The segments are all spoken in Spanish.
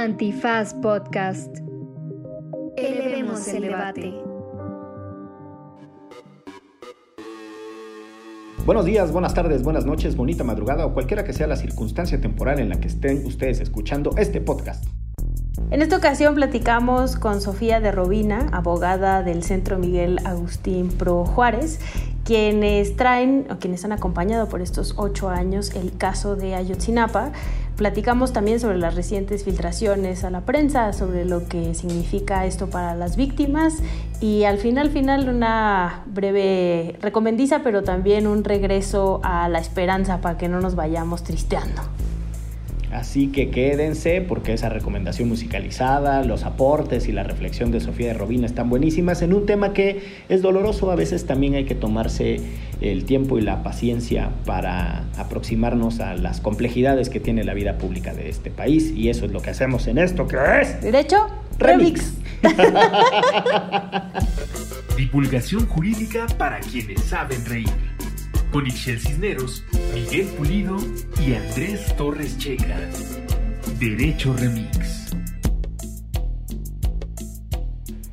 Antifaz Podcast. Elevemos el debate. Buenos días, buenas tardes, buenas noches, bonita madrugada o cualquiera que sea la circunstancia temporal en la que estén ustedes escuchando este podcast. En esta ocasión platicamos con Sofía de Robina, abogada del Centro Miguel Agustín Pro Juárez, quienes traen o quienes han acompañado por estos ocho años el caso de Ayotzinapa. Platicamos también sobre las recientes filtraciones a la prensa, sobre lo que significa esto para las víctimas y al final, final una breve recomendiza, pero también un regreso a la esperanza para que no nos vayamos tristeando. Así que quédense porque esa recomendación musicalizada, los aportes y la reflexión de Sofía de Robina están buenísimas en un tema que es doloroso. A veces también hay que tomarse el tiempo y la paciencia para aproximarnos a las complejidades que tiene la vida pública de este país y eso es lo que hacemos en esto que es Derecho Remix. Divulgación jurídica para quienes saben reír con Ixel Cisneros, Miguel Pulido y Andrés Torres Checa. Derecho Remix.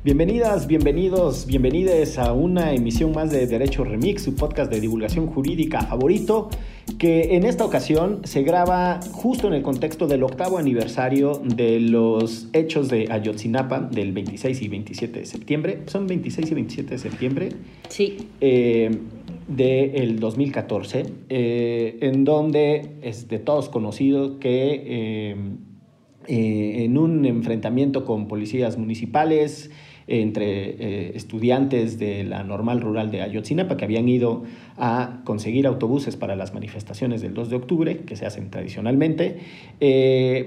Bienvenidas, bienvenidos, bienvenides a una emisión más de Derecho Remix, su podcast de divulgación jurídica favorito, que en esta ocasión se graba justo en el contexto del octavo aniversario de los hechos de Ayotzinapa del 26 y 27 de septiembre. ¿Son 26 y 27 de septiembre? Sí. Eh, del 2014, eh, en donde es de todos conocido que eh, eh, en un enfrentamiento con policías municipales, entre estudiantes de la normal rural de Ayotzinapa que habían ido a conseguir autobuses para las manifestaciones del 2 de octubre, que se hacen tradicionalmente,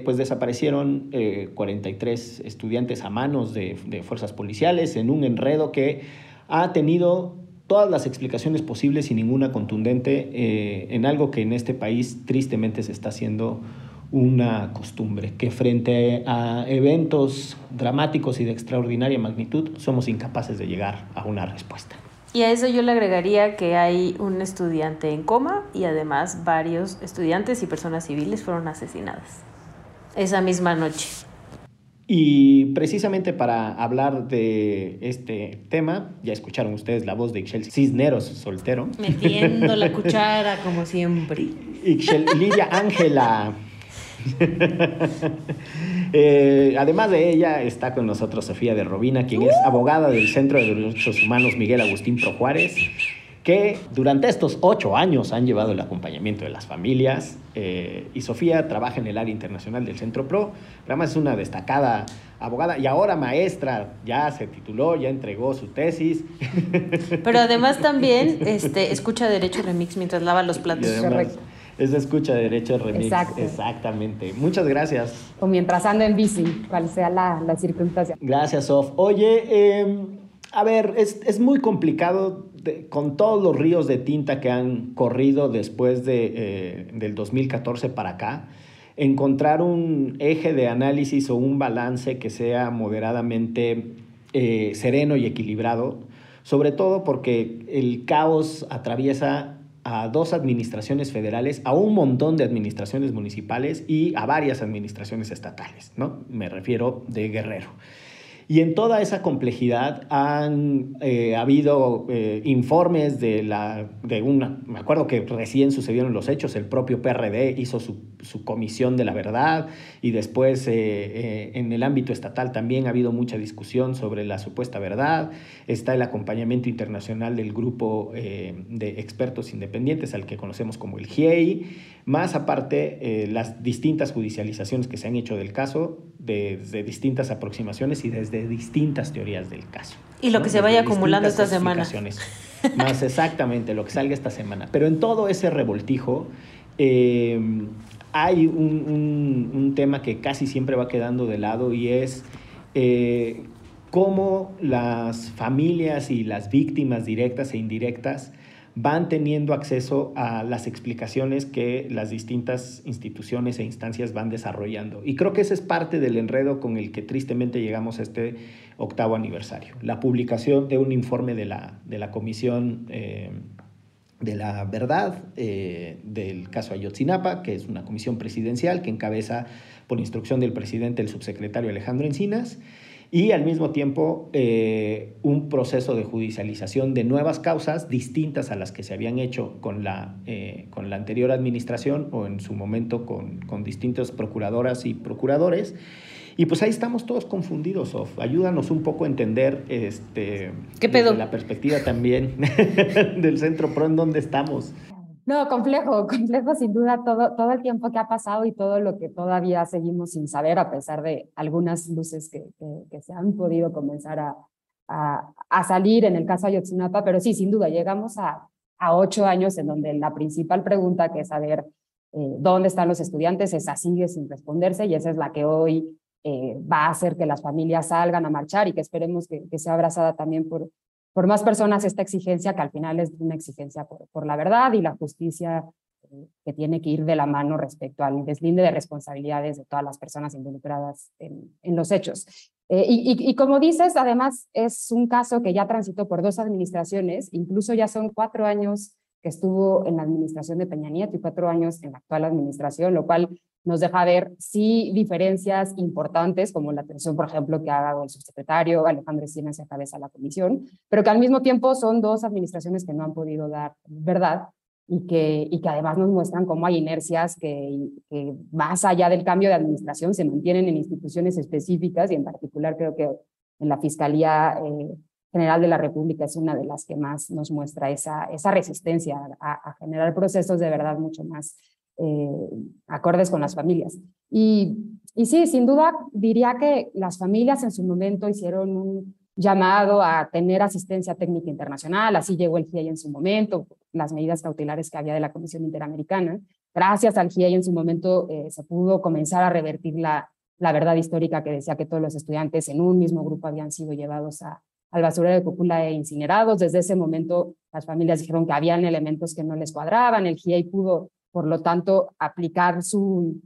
pues desaparecieron 43 estudiantes a manos de, de fuerzas policiales en un enredo que ha tenido todas las explicaciones posibles y ninguna contundente eh, en algo que en este país tristemente se está haciendo una costumbre, que frente a eventos dramáticos y de extraordinaria magnitud somos incapaces de llegar a una respuesta. Y a eso yo le agregaría que hay un estudiante en coma y además varios estudiantes y personas civiles fueron asesinadas esa misma noche. Y precisamente para hablar de este tema, ya escucharon ustedes la voz de Ixchel Cisneros, soltero. Metiendo la cuchara como siempre. Ixchel Lidia Ángela. eh, además de ella, está con nosotros Sofía de Robina, quien es abogada del Centro de Derechos Humanos Miguel Agustín Pro Juárez que durante estos ocho años han llevado el acompañamiento de las familias. Eh, y Sofía trabaja en el área internacional del Centro PRO. Además es una destacada abogada y ahora maestra, ya se tituló, ya entregó su tesis. Pero además también este, escucha Derecho Remix mientras lava los platos. Es escucha Derecho Remix. Exacto. Exactamente. Muchas gracias. O mientras ando en bici, cual sea la, la circunstancia. Gracias, Sof. Oye, eh, a ver, es, es muy complicado con todos los ríos de tinta que han corrido después de, eh, del 2014 para acá, encontrar un eje de análisis o un balance que sea moderadamente eh, sereno y equilibrado, sobre todo porque el caos atraviesa a dos administraciones federales, a un montón de administraciones municipales y a varias administraciones estatales, ¿no? Me refiero de Guerrero. Y en toda esa complejidad han eh, habido eh, informes de, la, de una, me acuerdo que recién sucedieron los hechos, el propio PRD hizo su, su comisión de la verdad y después eh, en el ámbito estatal también ha habido mucha discusión sobre la supuesta verdad. Está el acompañamiento internacional del grupo de expertos independientes al que conocemos como el GIEI, más aparte las distintas judicializaciones que se han hecho del caso, desde distintas aproximaciones y desde distintas teorías del caso. Y lo que se vaya acumulando esta semana. Más exactamente lo que salga esta semana. Pero en todo ese revoltijo eh, hay un, tema que casi siempre va quedando de lado y es eh, cómo las familias y las víctimas directas e indirectas van teniendo acceso a las explicaciones que las distintas instituciones e instancias van desarrollando. Y creo que ese es parte del enredo con el que tristemente llegamos a este octavo aniversario. La publicación de un informe de la, de la Comisión eh, de la Verdad eh, del caso Ayotzinapa, que es una comisión presidencial que encabeza por instrucción del presidente, el subsecretario Alejandro Encinas, y al mismo tiempo eh, un proceso de judicialización de nuevas causas distintas a las que se habían hecho con la, eh, con la anterior administración o en su momento con, con distintas procuradoras y procuradores. Y pues ahí estamos todos confundidos, Sof. Ayúdanos un poco a entender este, ¿Qué pedo? desde la perspectiva también del Centro PRO en dónde estamos. No, complejo, complejo sin duda todo, todo el tiempo que ha pasado y todo lo que todavía seguimos sin saber, a pesar de algunas luces que, que, se han podido comenzar a, a, salir en el caso Ayotzinapa, pero sí, sin duda, llegamos a, a ocho años en donde la principal pregunta, que es saber eh, dónde están los estudiantes, esa sigue sin responderse y esa es la que hoy eh, va a hacer que las familias salgan a marchar y que esperemos que, que sea abrazada también por, por más personas esta exigencia, que al final es una exigencia por, la verdad y la justicia eh, que tiene que ir de la mano respecto al deslinde de responsabilidades de todas las personas involucradas en, los hechos. Eh, y, y, y, como dices, además es un caso que ya transitó por dos administraciones, incluso ya son cuatro años que estuvo en la administración de Peña Nieto y cuatro años en la actual administración, lo cual nos deja ver sí diferencias importantes, como la atención, por ejemplo, que ha dado el subsecretario Alejandro Encinas a cabeza la comisión, pero que al mismo tiempo son dos administraciones que no han podido dar verdad y que, y que además nos muestran cómo hay inercias que, más allá del cambio de administración se mantienen en instituciones específicas y en particular creo que en la Fiscalía eh, General de la República es una de las que más nos muestra esa, esa resistencia a generar procesos de verdad mucho más eh, acordes con las familias. Y, y sí, sin duda diría que las familias en su momento hicieron un llamado a tener asistencia técnica internacional, así llegó el GIEI en su momento, las medidas cautelares que había de la Comisión Interamericana. Gracias al GIEI en su momento eh, se pudo comenzar a revertir la, la verdad histórica que decía que todos los estudiantes en un mismo grupo habían sido llevados a, al basurero de Cúpula e incinerados. Desde ese momento las familias dijeron que habían elementos que no les cuadraban, el GIEI pudo por lo tanto, aplicar su,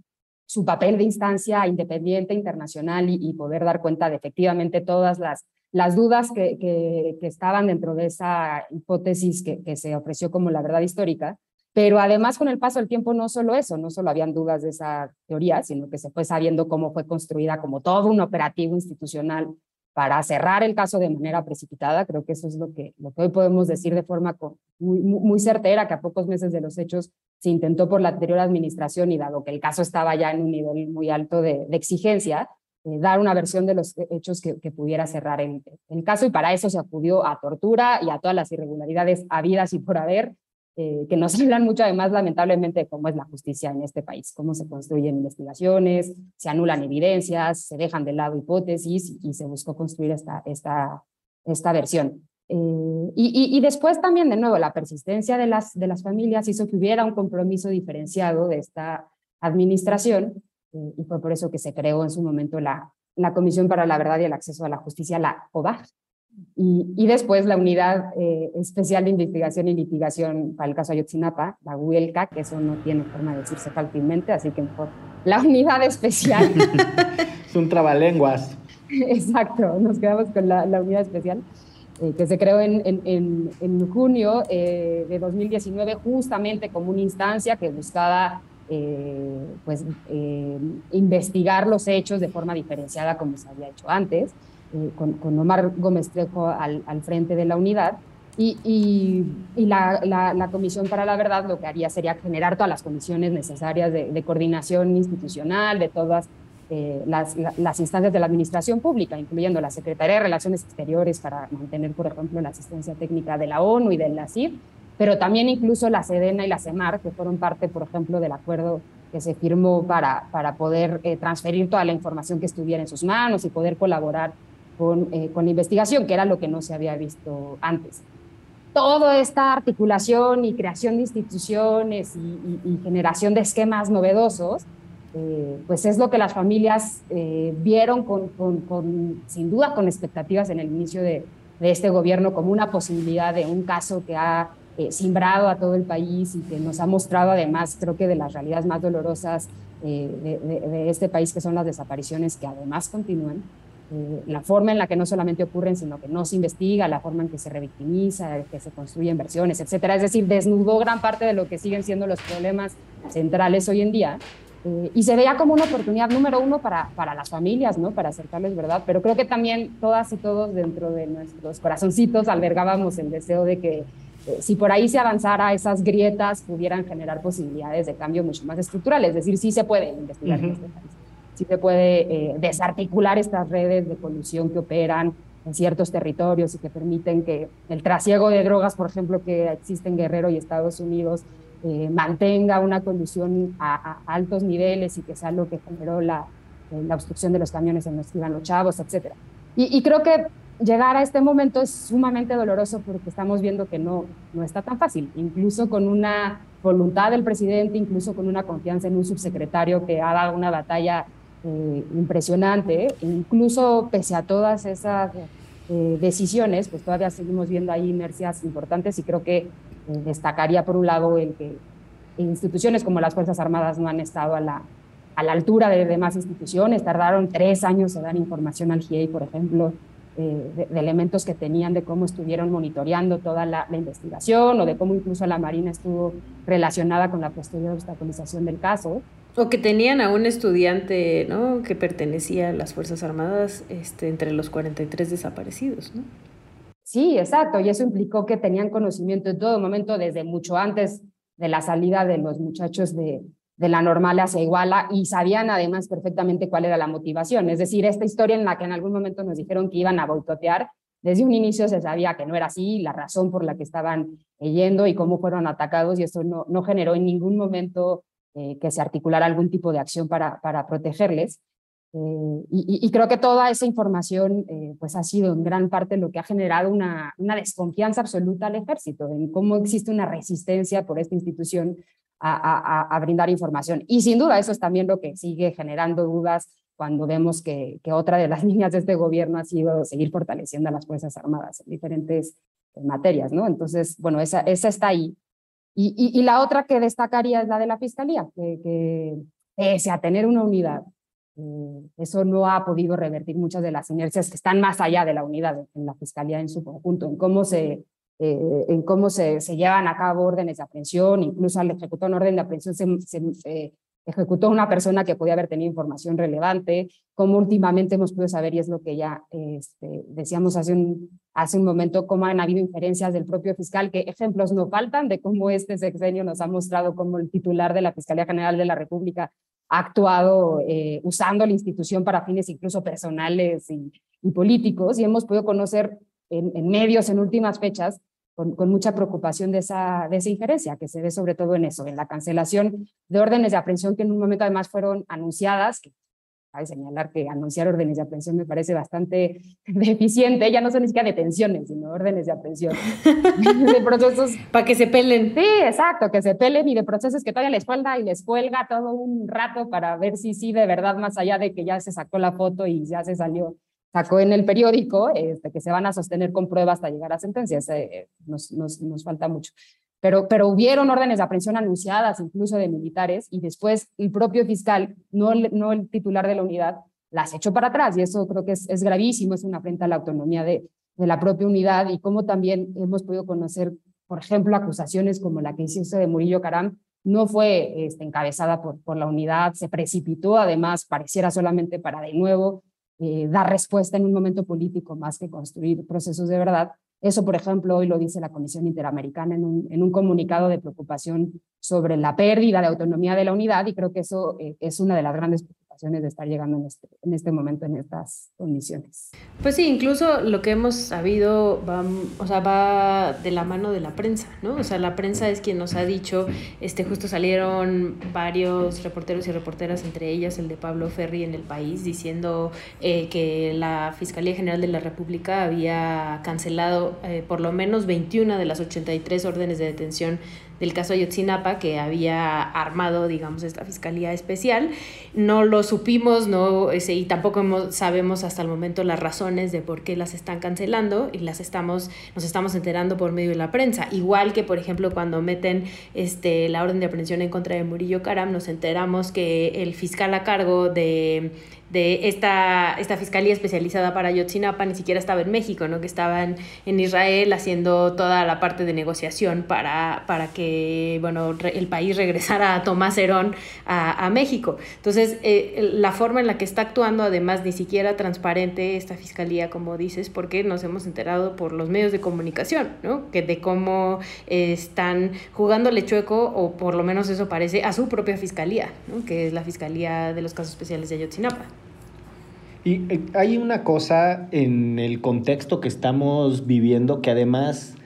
su papel de instancia independiente internacional y, poder dar cuenta de efectivamente todas las, las dudas que, que, que estaban dentro de esa hipótesis que, que, se ofreció como la verdad histórica. Pero además, con el paso del tiempo, no solo eso, no solo habían dudas de esa teoría, sino que se fue sabiendo cómo fue construida como todo un operativo institucional para cerrar el caso de manera precipitada. Creo que eso es lo que, lo que hoy podemos decir de forma muy, muy certera, que a pocos meses de los hechos se intentó por la anterior administración y dado que el caso estaba ya en un nivel muy alto de, exigencia, eh, dar una versión de los hechos que, pudiera cerrar el, el, caso y para eso se acudió a tortura y a todas las irregularidades habidas y por haber eh, que nos hablan mucho además lamentablemente de cómo es la justicia en este país, cómo se construyen investigaciones, se anulan evidencias, se dejan de lado hipótesis y, y se buscó construir esta, esta, esta versión. Eh, y, y, y, después también, de nuevo, la persistencia de las, de las familias hizo que hubiera un compromiso diferenciado de esta administración eh, y fue por eso que se creó en su momento la, la Comisión para la Verdad y el Acceso a la Justicia, la OVAG, y, y, después la Unidad eh, Especial de Investigación y Litigación para el caso Ayotzinapa, la UELCA, que eso no tiene forma de decirse fácilmente, así que mejor la Unidad Especial. es un trabalenguas. Exacto, nos quedamos con la, la Unidad Especial. Eh, que se creó en, en, en junio eh, de 2019 justamente como una instancia que buscaba eh, pues, eh, investigar los hechos de forma diferenciada como se había hecho antes, con, con, Omar Gómez Trejo al, al, frente de la unidad. Y, y, y la, la, la, Comisión para la Verdad lo que haría sería generar todas las condiciones necesarias de, de coordinación institucional, de todas eh, las, instancias de la administración pública, incluyendo la Secretaría de Relaciones Exteriores para mantener, por ejemplo, la asistencia técnica de la ONU y de la CIR, pero también incluso la SEDENA y la CEMAR, que fueron parte, por ejemplo, del acuerdo que se firmó para, para poder eh, transferir toda la información que estuviera en sus manos y poder colaborar con, eh, con la investigación, que era lo que no se había visto antes. Toda esta articulación y creación de instituciones y generación de esquemas novedosos eh, pues es lo que las familias eh, vieron con, sin duda con expectativas en el inicio de, este gobierno como una posibilidad de un caso que ha eh, simbrado a todo el país y que nos ha mostrado además, creo que de las realidades más dolorosas de, de, de, este país, que son las desapariciones que además continúan. la forma en la que no solamente ocurren, sino que no se investiga, la forma en que se revictimiza, que se construyen versiones, etcétera. Es decir, desnudó gran parte de lo que siguen siendo los problemas centrales hoy en día Eh, y se veía como una oportunidad número uno para, para las familias, ¿no? Para acercarles verdad, pero creo que también todas y todos dentro de nuestros corazoncitos albergábamos el deseo de que eh, si por ahí se avanzara, esas grietas pudieran generar posibilidades de cambio mucho más estructurales. Es decir, sí se puede investigar en este país, sí se puede eh, desarticular estas redes de colusión que operan en ciertos territorios y que permiten que el trasiego de drogas, por ejemplo, que existe en Guerrero y Estados Unidos, eh, mantenga una conducción a, altos niveles y que sea lo que generó la, eh, la, obstrucción de los camiones en los que iban los chavos, etc. Y, y, creo que llegar a este momento es sumamente doloroso porque estamos viendo que no, no está tan fácil, incluso con una voluntad del presidente, incluso con una confianza en un subsecretario que ha dado una batalla eh, impresionante, incluso pese a todas esas decisiones, pues todavía seguimos viendo ahí inercias importantes y creo que destacaría por un lado el que instituciones como las Fuerzas Armadas no han estado a la, a la altura de demás instituciones, tardaron tres años en dar información al GIEI, por ejemplo, eh, de, elementos que tenían de cómo estuvieron monitoreando toda la, investigación o de cómo incluso la Marina estuvo relacionada con la posterior obstaculización del caso. O que tenían a un estudiante ¿no? que pertenecía a las Fuerzas Armadas este, entre los 43 desaparecidos. ¿no? Sí, exacto, y eso implicó que tenían conocimiento en todo momento, desde mucho antes de la salida de los muchachos de, de la normal hacia Iguala y sabían además perfectamente cuál era la motivación. Es decir, esta historia en la que en algún momento nos dijeron que iban a boicotear, desde un inicio se sabía que no era así, la razón por la que estaban yendo y cómo fueron atacados, y eso no, no generó en ningún momento eh, que se articulara algún tipo de acción para, para protegerles. Eh, y, creo que toda esa información eh, pues ha sido en gran parte lo que ha generado una, una, desconfianza absoluta al ejército, en cómo existe una resistencia por esta institución a, a, brindar información. Y sin duda eso es también lo que sigue generando dudas cuando vemos que, que, otra de las líneas de este gobierno ha sido seguir fortaleciendo a las Fuerzas Armadas en diferentes eh, materias, ¿no? Entonces, bueno, esa, esa está ahí. Y, y, y, la otra que destacaría es la de la Fiscalía, que, que pese a tener una unidad, eso no ha podido revertir muchas de las inercias que están más allá de la unidad en la Fiscalía en su conjunto, en cómo se, eh, en cómo se, se, llevan a cabo órdenes de aprehensión, incluso al ejecutar un orden de aprehensión se, se ejecutó una persona que podía haber tenido información relevante, como últimamente hemos podido saber, y es lo que ya este, decíamos hace un, hace un momento, cómo han habido inferencias del propio fiscal, que ejemplos no faltan de cómo este sexenio nos ha mostrado como el titular de la Fiscalía General de la República ha actuado eh, usando la institución para fines incluso personales y, políticos y hemos podido conocer en, medios en últimas fechas con, mucha preocupación de esa, de esa injerencia, que se ve sobre todo en eso, en la cancelación de órdenes de aprehensión que en un momento además fueron anunciadas, cabe señalar que anunciar órdenes de aprehensión me parece bastante deficiente, ya no son ni siquiera detenciones, sino órdenes de aprehensión. de procesos... Para que se pelen. Sí, exacto, que se pelen y de procesos que todavía les cuelga y les cuelga todo un rato para ver si sí, de verdad, más allá de que ya se sacó la foto y ya se salió, sacó en el periódico, este, que se van a sostener con pruebas hasta llegar a sentencias, eh, nos, nos, nos falta mucho pero, pero hubieron órdenes de aprehensión anunciadas incluso de militares y después el propio fiscal, no el, titular de la unidad, las echó para atrás y eso creo que es, gravísimo, es una afrenta a la autonomía de, la propia unidad y como también hemos podido conocer, por ejemplo, acusaciones como la que hiciste de Murillo Caram, no fue este, encabezada por, por la unidad, se precipitó, además pareciera solamente para de nuevo eh, dar respuesta en un momento político más que construir procesos de verdad. Eso, por ejemplo, hoy lo dice la Comisión Interamericana en un, comunicado de preocupación sobre la pérdida de autonomía de la unidad y creo que eso eh, es una de las grandes de estar llegando en este, en este momento, en estas condiciones. Pues sí, incluso lo que hemos sabido va, o sea, va de la mano de la prensa, ¿no? O sea, la prensa es quien nos ha dicho, este, justo salieron varios reporteros y reporteras, entre ellas el de Pablo Ferri en el país, diciendo eh, que la Fiscalía General de la República había cancelado eh, por lo menos 21 de las 83 órdenes de detención del caso Ayotzinapa que había armado, digamos, esta fiscalía especial. No lo supimos, no, y tampoco sabemos hasta el momento las razones de por qué las están cancelando y las estamos, nos estamos enterando por medio de la prensa. Igual que, por ejemplo, cuando meten este, la orden de aprehensión en contra de Murillo Karam, nos enteramos que el fiscal a cargo de de esta, esta fiscalía especializada para Ayotzinapa ni siquiera estaba en México, ¿no? que estaban en Israel haciendo toda la parte de negociación para, para que bueno, el país regresara a Tomás Herón a, México. Entonces, eh, la forma en la que está actuando, además, ni siquiera transparente esta fiscalía, como dices, porque nos hemos enterado por los medios de comunicación, ¿no? Que de cómo están jugándole chueco, o por lo menos eso parece, a su propia fiscalía, ¿no? que es la Fiscalía de los Casos Especiales de Ayotzinapa. Y eh, hay una cosa en el contexto que estamos viviendo que además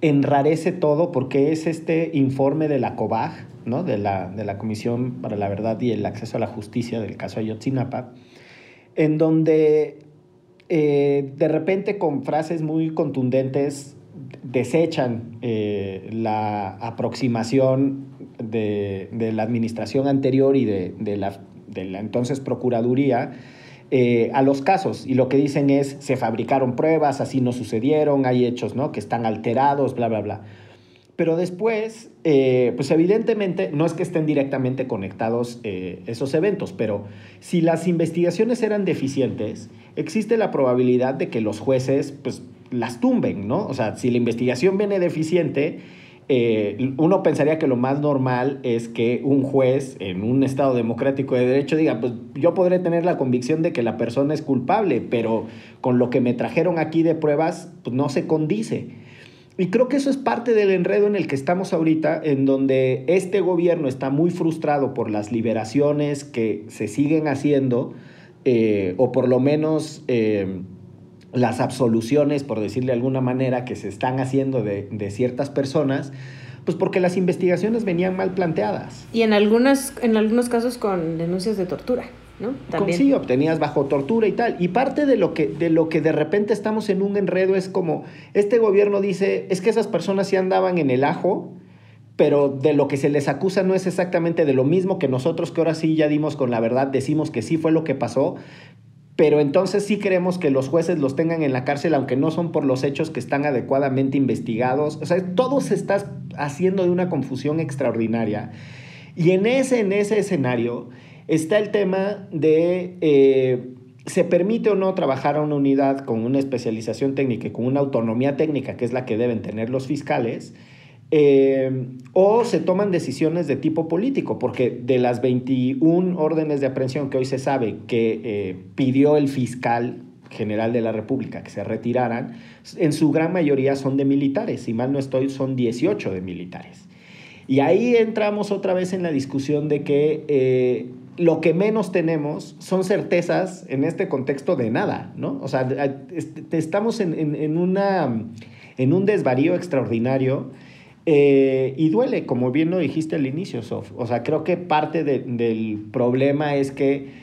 enrarece todo porque es este informe de la COBAG, ¿no? de, la, de la Comisión para la Verdad y el Acceso a la Justicia del caso Ayotzinapa, en donde eh, de repente con frases muy contundentes desechan eh, la aproximación de, de, la administración anterior y de, de, la, de la entonces Procuraduría eh, a los casos y lo que dicen es se fabricaron pruebas, así no sucedieron, hay hechos ¿no? que están alterados, bla, bla, bla. Pero después, eh, pues evidentemente no es que estén directamente conectados eh, esos eventos, pero si las investigaciones eran deficientes, existe la probabilidad de que los jueces pues las tumben, ¿no? O sea, si la investigación viene deficiente, eh, uno pensaría que lo más normal es que un juez en un Estado democrático de derecho diga, pues yo podré tener la convicción de que la persona es culpable, pero con lo que me trajeron aquí de pruebas, pues no se condice. Y creo que eso es parte del enredo en el que estamos ahorita, en donde este gobierno está muy frustrado por las liberaciones que se siguen haciendo, eh, o por lo menos... Eh, las absoluciones, por decirle de alguna manera, que se están haciendo de, de ciertas personas, pues porque las investigaciones venían mal planteadas. Y en, algunas, en algunos casos con denuncias de tortura. ¿no? También. Sí, obtenías bajo tortura y tal. Y parte de lo, que, de lo que de repente estamos en un enredo es como, este gobierno dice, es que esas personas sí andaban en el ajo, pero de lo que se les acusa no es exactamente de lo mismo que nosotros, que ahora sí ya dimos con la verdad, decimos que sí fue lo que pasó, pero entonces sí queremos que los jueces los tengan en la cárcel, aunque no son por los hechos que están adecuadamente investigados. O sea, todo se está haciendo de una confusión extraordinaria. Y en ese, en ese escenario está el tema de... Eh, ¿Se permite o no trabajar a una unidad con una especialización técnica y con una autonomía técnica, que es la que deben tener los fiscales? Eh, o se toman decisiones de tipo político, porque de las 21 órdenes de aprehensión que hoy se sabe que eh, pidió el fiscal general de la República que se retiraran, en su gran mayoría son de militares, si mal no estoy, son 18 de militares. Y ahí entramos otra vez en la discusión de que eh, lo que menos tenemos son certezas en este contexto de nada, ¿no? O sea, estamos en, en, una, en un desvarío extraordinario eh, y duele, como bien lo dijiste al inicio, Sof. O sea, creo que parte del problema es que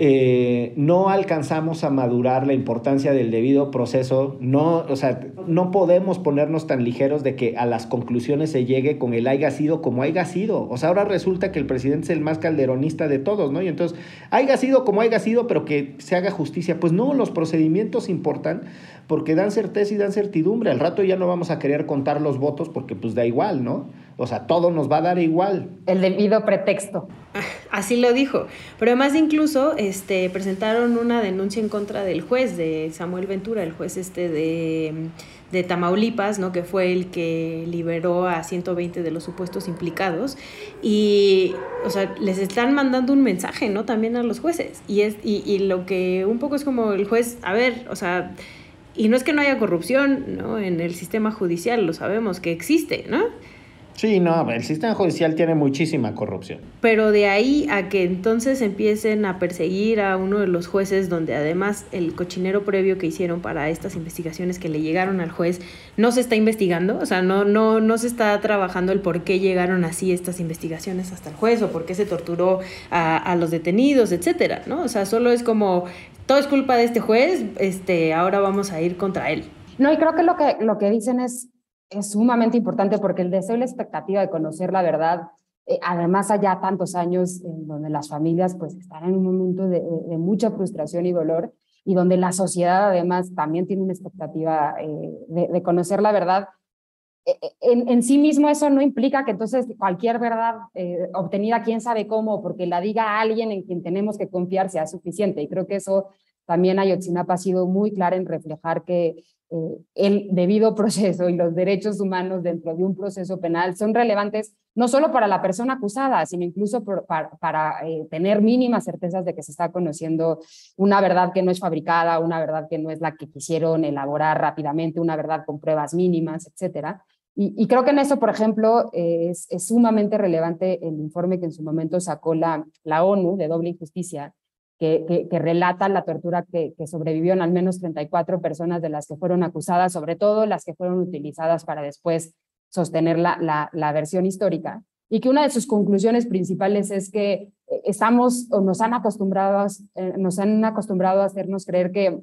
eh, no alcanzamos a madurar la importancia del debido proceso. No, o sea, no podemos ponernos tan ligeros de que a las conclusiones se llegue con el haya sido como haya sido. O sea, ahora resulta que el presidente es el más calderonista de todos, ¿no? Y entonces, haya sido como haya sido, pero que se haga justicia. Pues no, los procedimientos importan porque dan certeza y dan certidumbre. Al rato ya no vamos a querer contar los votos porque pues da igual, ¿no? O sea, todo nos va a dar igual. El debido pretexto. Así lo dijo. Pero además incluso este, presentaron una denuncia en contra del juez, de Samuel Ventura, el juez este de, de Tamaulipas, ¿no? que fue el que liberó a 120 de los supuestos implicados. Y, o sea, les están mandando un mensaje, ¿no? También a los jueces. Y, es, y, y lo que un poco es como el juez, a ver, o sea y no es que no haya corrupción ¿no? en el sistema judicial, lo sabemos que existe, ¿no? Sí, no, el sistema judicial tiene muchísima corrupción. Pero de ahí a que entonces empiecen a perseguir a uno de los jueces, donde además el cochinero previo que hicieron para estas investigaciones que le llegaron al juez no se está investigando, o sea, no, no, no se está trabajando el por qué llegaron así estas investigaciones hasta el juez o por qué se torturó a, a los detenidos, etcétera, ¿no? O sea, solo es como todo es culpa de este juez, este, ahora vamos a ir contra él. No, y creo que lo que, lo que dicen es es sumamente importante porque el deseo y la expectativa de conocer la verdad, eh, además allá tantos años en donde las familias pues están en un momento de, mucha frustración y dolor y donde la sociedad además también tiene una expectativa eh, de, conocer la verdad, eh, en, en, sí mismo eso no implica que entonces cualquier verdad obtenida, quién sabe cómo, porque la diga alguien en quien tenemos que confiar, sea suficiente. Y creo que eso también Ayotzinapa ha sido muy clara en reflejar que eh, el debido proceso y los derechos humanos dentro de un proceso penal son relevantes no solo para la persona acusada, sino incluso para, eh, tener mínimas certezas de que se está conociendo una verdad que no es fabricada, una verdad que no es la que quisieron elaborar rápidamente, una verdad con pruebas mínimas, etcétera. Y, creo que en eso, por ejemplo, es, sumamente relevante el informe que en su momento sacó la, la ONU de doble injusticia, que, que, relata la tortura que, sobrevivieron al menos 34 personas de las que fueron acusadas, sobre todo las que fueron utilizadas para después sostener la, la, versión histórica, y que una de sus conclusiones principales es que estamos o nos han acostumbrado, eh, nos han acostumbrado a hacernos creer que,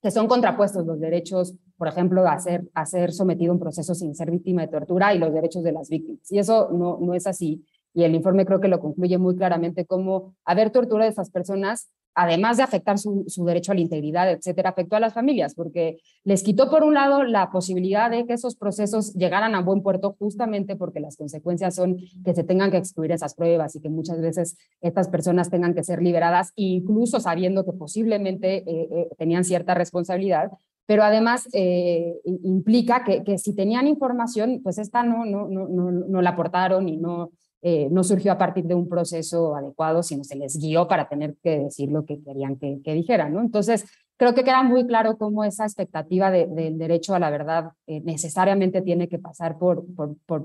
que son contrapuestos los derechos, por ejemplo, a ser, a ser sometido a un proceso sin ser víctima de tortura y los derechos de las víctimas. Y eso no, no es así y el informe creo que lo concluye muy claramente, como haber tortura de estas personas, además de afectar su, derecho a la integridad, etcétera, afectó a las familias, porque les quitó por un lado la posibilidad de que esos procesos llegaran a buen puerto justamente porque las consecuencias son que se tengan que excluir esas pruebas y que muchas veces estas personas tengan que ser liberadas, incluso sabiendo que posiblemente eh, eh, tenían cierta responsabilidad, pero además eh, implica que, que, si tenían información, pues esta no, no, no, no, no la aportaron y no, eh, no surgió a partir de un proceso adecuado, sino se les guió para tener que decir lo que querían que, dijeran. ¿no? Entonces, creo que queda muy claro cómo esa expectativa del derecho a la verdad eh, necesariamente tiene que pasar por,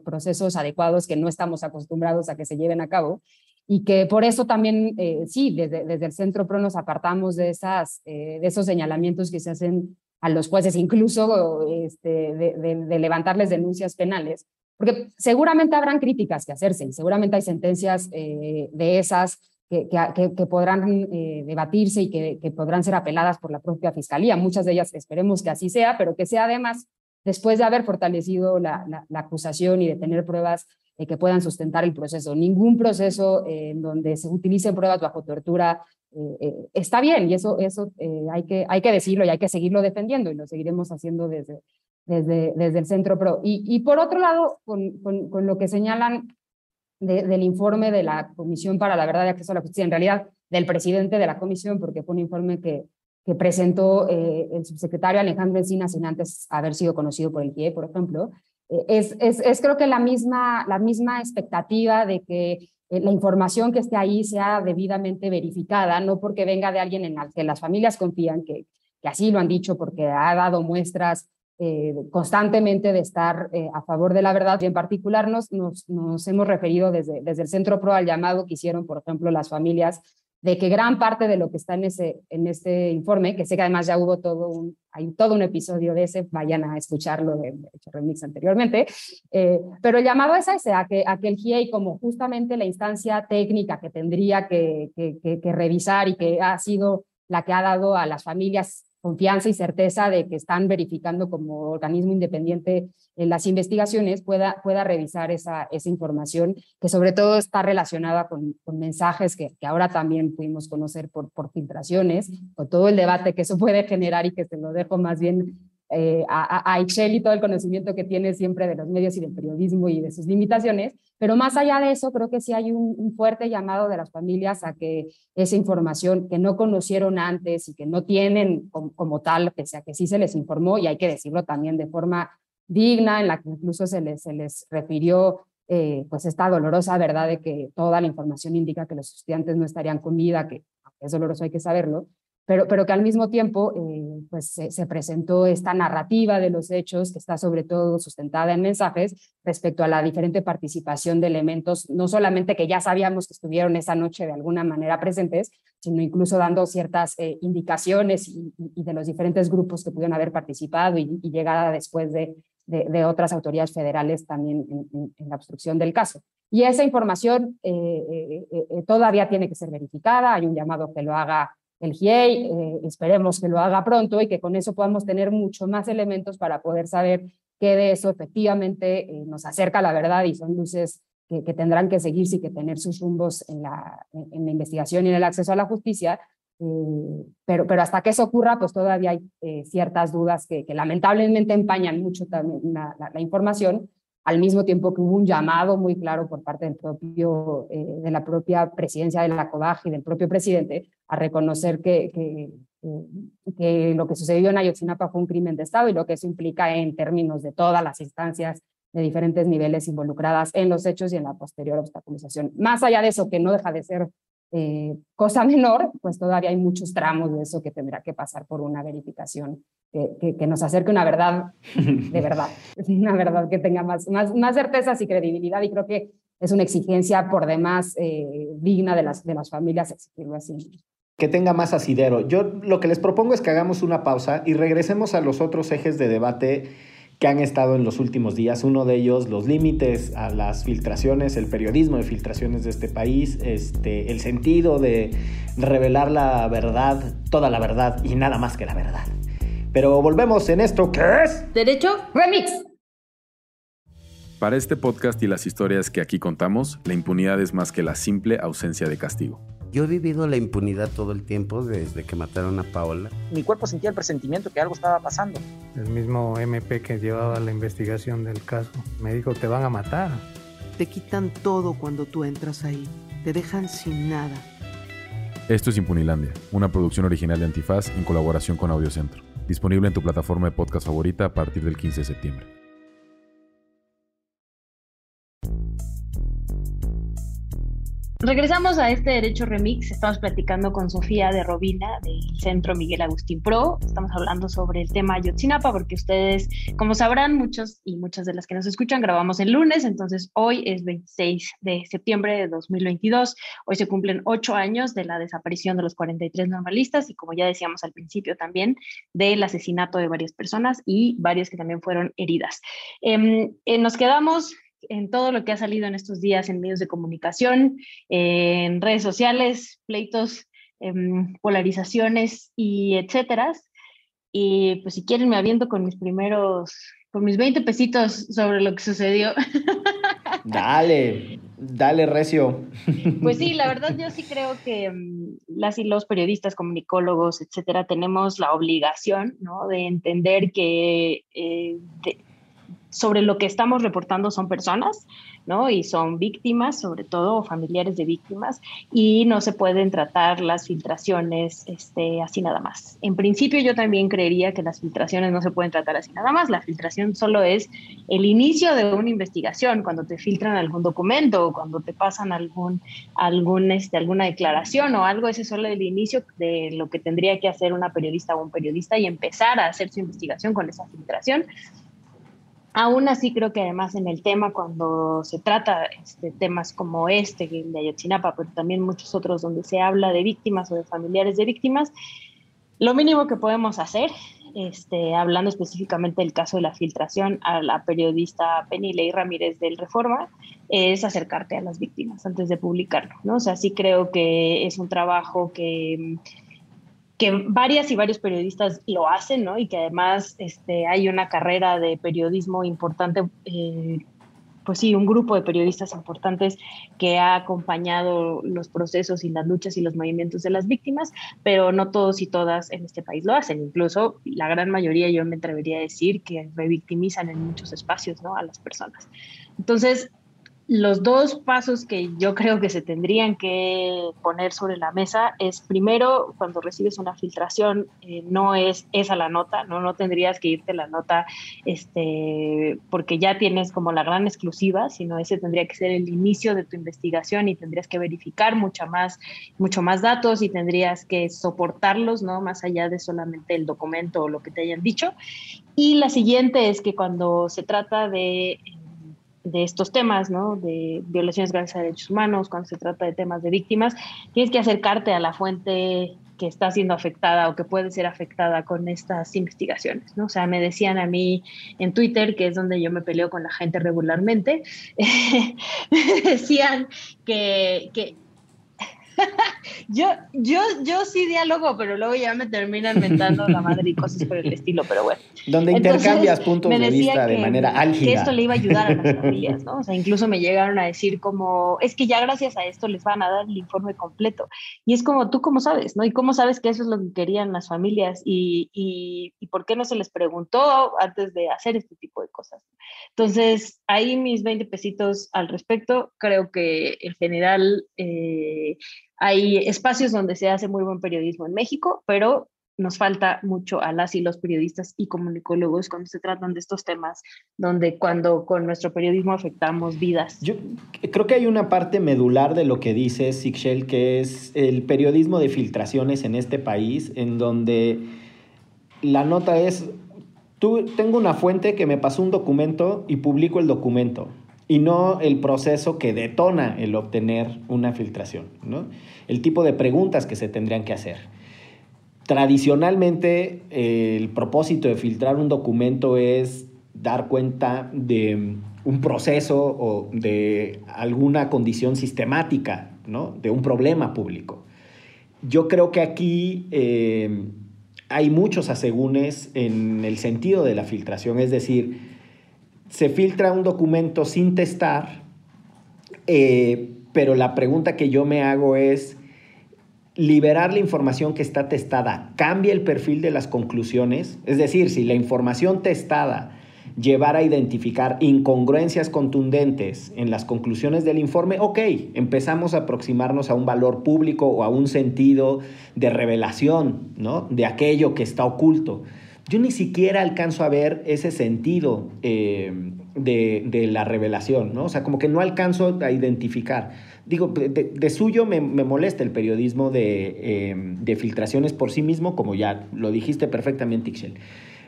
procesos adecuados que no estamos acostumbrados a que se lleven a cabo y que por eso también, eh, sí, desde, el Centro PRO nos apartamos de, esas, de esos señalamientos que se hacen a los jueces, incluso este, de, levantarles denuncias penales, porque seguramente habrán críticas que hacerse y seguramente hay sentencias eh, de esas que, que, podrán eh, debatirse y que, podrán ser apeladas por la propia fiscalía. Muchas de ellas esperemos que así sea, pero que sea además después de haber fortalecido la, la, acusación y de tener pruebas eh, que puedan sustentar el proceso. Ningún proceso en donde se utilicen pruebas bajo tortura está bien y eso, eso hay, que, hay que decirlo y hay que seguirlo defendiendo y lo seguiremos haciendo desde, desde, desde el Centro PRO. Y, y por otro lado, con, con, lo que señalan del informe de la Comisión para la Verdad y Acceso a la Justicia, en realidad del presidente de la comisión, porque fue un informe que, que presentó eh, el subsecretario Alejandro Encina sin antes haber sido conocido por el PIE, por ejemplo, eh, es, es, es, creo que la misma, la misma expectativa de que eh, la información que esté ahí sea debidamente verificada, no porque venga de alguien en el que las familias confían, que, que así lo han dicho, porque ha dado muestras eh, constantemente de estar eh, a favor de la verdad. Y en particular nos, nos, hemos referido desde, desde el Centro PRO al llamado que hicieron, por ejemplo, las familias de que gran parte de lo que está en ese, en este informe, que sé que además ya hubo todo un, hay todo un episodio de ese, vayan a escucharlo de, hecho remix anteriormente, eh, pero el llamado es a ese, a que, a que el GIEI como justamente la instancia técnica que tendría que revisar y que ha sido la que ha dado a las familias confianza y certeza de que están verificando como organismo independiente en las investigaciones, pueda, pueda revisar esa, esa información, que sobre todo está relacionada con, con mensajes que, que, ahora también pudimos conocer por, por filtraciones, con todo el debate que eso puede generar y que se lo dejo más bien eh, a, a y todo el conocimiento que tiene siempre de los medios y del periodismo y de sus limitaciones, pero más allá de eso, creo que sí hay un, fuerte llamado de las familias a que esa información que no conocieron antes y que no tienen como, tal, pese a que sí se les informó, y hay que decirlo también de forma digna, en la que incluso se les, se les refirió eh, pues esta dolorosa verdad de que toda la información indica que los estudiantes no estarían con vida, que es doloroso hay que saberlo, pero, pero que al mismo tiempo eh, pues se, presentó esta narrativa de los hechos que está sobre todo sustentada en mensajes respecto a la diferente participación de elementos, no solamente que ya sabíamos que estuvieron esa noche de alguna manera presentes, sino incluso dando ciertas eh, indicaciones y, de los diferentes grupos que pudieron haber participado y, llegada después de, de, otras autoridades federales también en, la obstrucción del caso. Y esa información eh, todavía tiene que ser verificada, hay un llamado que lo haga el GIEI, eh, esperemos que lo haga pronto y que con eso podamos tener mucho más elementos para poder saber qué de eso efectivamente eh, nos acerca a la verdad y son luces que, tendrán que seguirse y que tener sus rumbos en la, en la investigación y en el acceso a la justicia. Eh, pero, pero hasta que eso ocurra, pues todavía hay ciertas dudas que, que, lamentablemente empañan mucho también la, la información al mismo tiempo que hubo un llamado muy claro por parte del propio, eh, de la propia presidencia de la COBAG y del propio presidente a reconocer que, que, que lo que sucedió en Ayotzinapa fue un crimen de Estado y lo que eso implica en términos de todas las instancias de diferentes niveles involucradas en los hechos y en la posterior obstaculización. Más allá de eso, que no deja de ser eh, cosa menor, pues todavía hay muchos tramos de eso que tendrá que pasar por una verificación que, que, nos acerque una verdad de verdad, una verdad que tenga más, más, más certezas y credibilidad y creo que es una exigencia por demás eh, digna de las, de las familias exigirlo así. Que tenga más asidero. Yo lo que les propongo es que hagamos una pausa y regresemos a los otros ejes de debate que han estado en los últimos días. Uno de ellos, los límites a las filtraciones, el periodismo de filtraciones de este país, este, el sentido de revelar la verdad, toda la verdad y nada más que la verdad. Pero volvemos en esto que es... Derecho Remix. Para este podcast y las historias que aquí contamos, la impunidad es más que la simple ausencia de castigo. Yo he vivido la impunidad todo el tiempo desde que mataron a Paola. Mi cuerpo sentía el presentimiento que algo estaba pasando. El mismo MP que llevaba la investigación del caso me dijo, te van a matar. Te quitan todo cuando tú entras ahí. Te dejan sin nada. Esto es Impunilandia, una producción original de Antifaz en colaboración con Audiocentro. Disponible en tu plataforma de podcast favorita a partir del 15 de septiembre. Regresamos a este Derecho Remix. Estamos platicando con Sofía de Robina del Centro Miguel Agustín Pro. Estamos hablando sobre el tema Ayotzinapa porque ustedes, como sabrán, muchos y muchas de las que nos escuchan, grabamos el lunes. Entonces, hoy es 26 de septiembre de 2022. Hoy se cumplen ocho años de la desaparición de los 43 normalistas y, como ya decíamos al principio también, del asesinato de varias personas y varias que también fueron heridas. Em, eh, nos quedamos en todo lo que ha salido en estos días en medios de comunicación, en redes sociales, pleitos, em, polarizaciones y etcétera. Y pues si quieren me aviento con mis primeros, con mis 20 pesitos sobre lo que sucedió. Dale, dale recio. Pues sí, la verdad yo sí creo que em, las y los periodistas, comunicólogos, etcétera, tenemos la obligación ¿no? de entender que eh, sobre lo que estamos reportando son personas, ¿no? Y son víctimas, sobre todo familiares de víctimas, y no se pueden tratar las filtraciones este, así nada más. En principio yo también creería que las filtraciones no se pueden tratar así nada más. La filtración solo es el inicio de una investigación, cuando te filtran algún documento o cuando te pasan algún, este, alguna declaración o algo, ese es solo el inicio de lo que tendría que hacer una periodista o un periodista y empezar a hacer su investigación con esa filtración Aún así creo que además en el tema, cuando se trata este, temas como este, de Ayotzinapa, pero también muchos otros donde se habla de víctimas o de familiares de víctimas, lo mínimo que podemos hacer, este, hablando específicamente del caso de la filtración a la periodista Penny Ley Ramírez del Reforma, es acercarte a las víctimas antes de publicarlo, ¿no? O sea, sí creo que es un trabajo que que varias y varios periodistas lo hacen, ¿no? Y que además este, hay una carrera de periodismo importante, eh, pues sí, un grupo de periodistas importantes que ha acompañado los procesos y las luchas y los movimientos de las víctimas, pero no todos y todas en este país lo hacen. Incluso la gran mayoría, yo me atrevería a decir, que revictimizan en muchos espacios, ¿no? A las personas. Entonces, los dos pasos que yo creo que se tendrían que poner sobre la mesa es primero cuando recibes una filtración eh, no es esa la nota no no tendrías que irte la nota este porque ya tienes como la gran exclusiva sino ese tendría que ser el inicio de tu investigación y tendrías que verificar mucha más mucho más datos y tendrías que soportarlos no más allá de solamente el documento o lo que te hayan dicho. Y la siguiente es que cuando se trata de de estos temas, ¿no? De violaciones graves a derechos humanos, cuando se trata de temas de víctimas, tienes que acercarte a la fuente que está siendo afectada o que puede ser afectada con estas investigaciones, ¿no? O sea, me decían a mí en Twitter, que es donde yo me peleo con la gente regularmente, me decían que, que yo, yo, yo sí diálogo, pero luego ya me terminan mentando la madre y cosas por el estilo, pero bueno. Donde intercambias puntos de vista de manera álgida. Que esto le iba a ayudar a las familias, ¿no? O sea, incluso me llegaron a decir como, es que ya gracias a esto les van a dar el informe completo. Y es como, ¿tú cómo sabes, no? ¿Y cómo sabes que eso es lo que querían las familias? Y, y, y por qué no se les preguntó antes de hacer este tipo de cosas? Entonces, ahí mis 20 pesitos al respecto. Creo que en general... Eh, hay espacios donde se hace muy buen periodismo en México, pero nos falta mucho a las y los periodistas y comunicólogos cuando se tratan de estos temas, donde cuando con nuestro periodismo afectamos vidas. Yo creo que hay una parte medular de lo que dice Sixel, que es el periodismo de filtraciones en este país, en donde la nota es, tú, tengo una fuente que me pasó un documento y publico el documento y no el proceso que detona el obtener una filtración, ¿no? El tipo de preguntas que se tendrían que hacer. Tradicionalmente, el propósito de filtrar un documento es dar cuenta de un proceso o de alguna condición sistemática, ¿no? de un problema público. Yo creo que aquí eh, hay muchos asegúnes en el sentido de la filtración, es decir, se filtra un documento sin testar, eh, pero la pregunta que yo me hago es, liberar la información que está testada cambia el perfil de las conclusiones? Es decir, si la información testada llevara a identificar incongruencias contundentes en las conclusiones del informe, ok, empezamos a aproximarnos a un valor público o a un sentido de revelación, ¿no? De aquello que está oculto. Yo ni siquiera alcanzo a ver ese sentido eh, de, la revelación, ¿no? O sea, como que no alcanzo a identificar digo, de, suyo me, molesta el periodismo em, de, filtraciones por sí mismo, como ya lo dijiste perfectamente, Ixchel.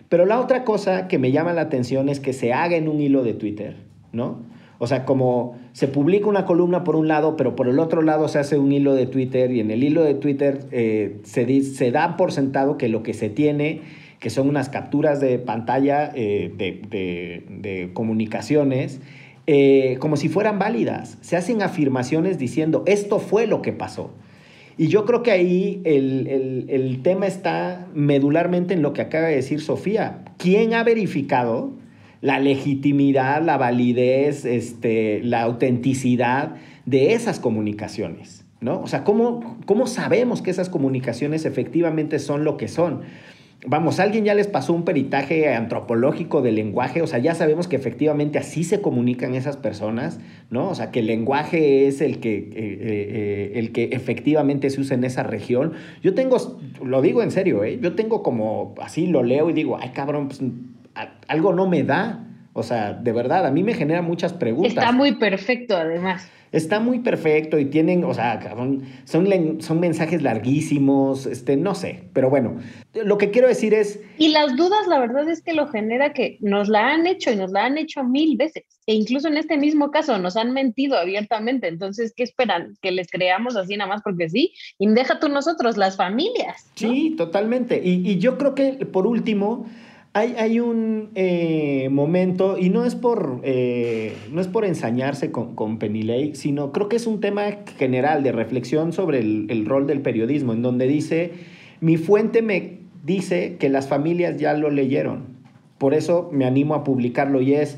Pero la otra cosa que me llama la atención es que se haga en un hilo de Twitter, ¿no? O sea, como se publica una columna por un lado, pero por el otro lado se hace un hilo de Twitter y en el hilo de Twitter eh, se, se da por sentado que lo que se tiene, que son unas capturas de pantalla eh, de, de comunicaciones, eh, como si fueran válidas. Se hacen afirmaciones diciendo, esto fue lo que pasó. Y yo creo que ahí el, tema está medularmente en lo que acaba de decir Sofía. ¿Quién ha verificado la legitimidad, la validez, este, la autenticidad de esas comunicaciones? ¿no? O sea, ¿cómo, ¿cómo sabemos que esas comunicaciones efectivamente son lo que son? Vamos, alguien ya les pasó un peritaje antropológico del lenguaje, o sea, ya sabemos que efectivamente así se comunican esas personas, ¿no? O sea, que el lenguaje es el que, eh, eh, eh, el que efectivamente se usa en esa región. Yo tengo, lo digo en serio, ¿eh? Yo tengo como, así lo leo y digo, ay cabrón, pues algo no me da. O sea, de verdad, a mí me genera muchas preguntas. Está muy perfecto, además está muy perfecto y tienen, o sea, son, son mensajes larguísimos, este, no sé, pero bueno, lo que quiero decir es... Y las dudas, la verdad es que lo genera que nos la han hecho y nos la han hecho mil veces, e incluso en este mismo caso nos han mentido abiertamente, entonces, ¿qué esperan? ¿Que les creamos así nada más porque sí? Y deja tú nosotros, las familias. Sí, totalmente. Y, y yo creo que, por último, hay, un eh, momento, y no es por, eh, no es por ensañarse con, con Penilei, sino creo que es un tema general de reflexión sobre el, rol del periodismo, en donde dice, mi fuente me dice que las familias ya lo leyeron, por eso me animo a publicarlo y es,